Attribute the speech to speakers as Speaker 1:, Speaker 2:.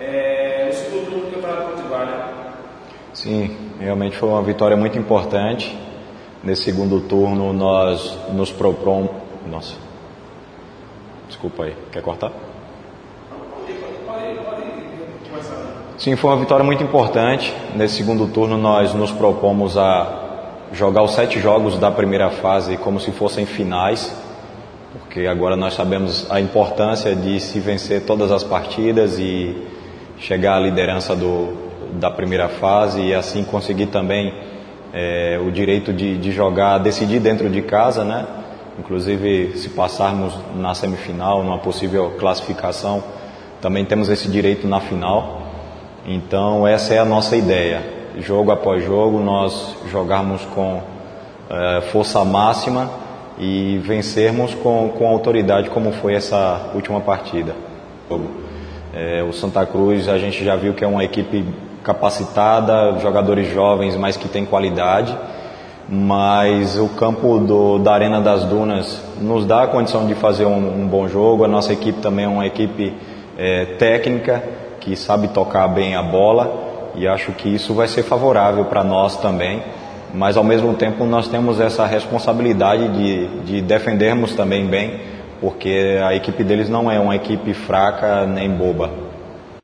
Speaker 1: é, no segundo turno do Campeonato Potiguar, né?
Speaker 2: Sim, realmente foi uma vitória muito importante. Nesse segundo turno nós nos propomos. Nossa. Desculpa aí, quer cortar? Sim, foi uma vitória muito importante. Nesse segundo turno nós nos propomos a jogar os sete jogos da primeira fase como se fossem finais, porque agora nós sabemos a importância de se vencer todas as partidas e chegar à liderança do, da primeira fase e assim conseguir também é, o direito de, de jogar, decidir dentro de casa, né? Inclusive, se passarmos na semifinal, numa possível classificação, também temos esse direito na final. Então, essa é a nossa ideia. Jogo após jogo, nós jogarmos com é, força máxima e vencermos com, com autoridade, como foi essa última partida. É, o Santa Cruz, a gente já viu que é uma equipe capacitada, jogadores jovens, mas que tem qualidade. Mas o campo do, da Arena das Dunas nos dá a condição de fazer um, um bom jogo. A nossa equipe também é uma equipe é, técnica que sabe tocar bem a bola e acho que isso vai ser favorável para nós também. Mas ao mesmo tempo nós temos essa responsabilidade de, de defendermos também bem, porque a equipe deles não é uma equipe fraca nem boba.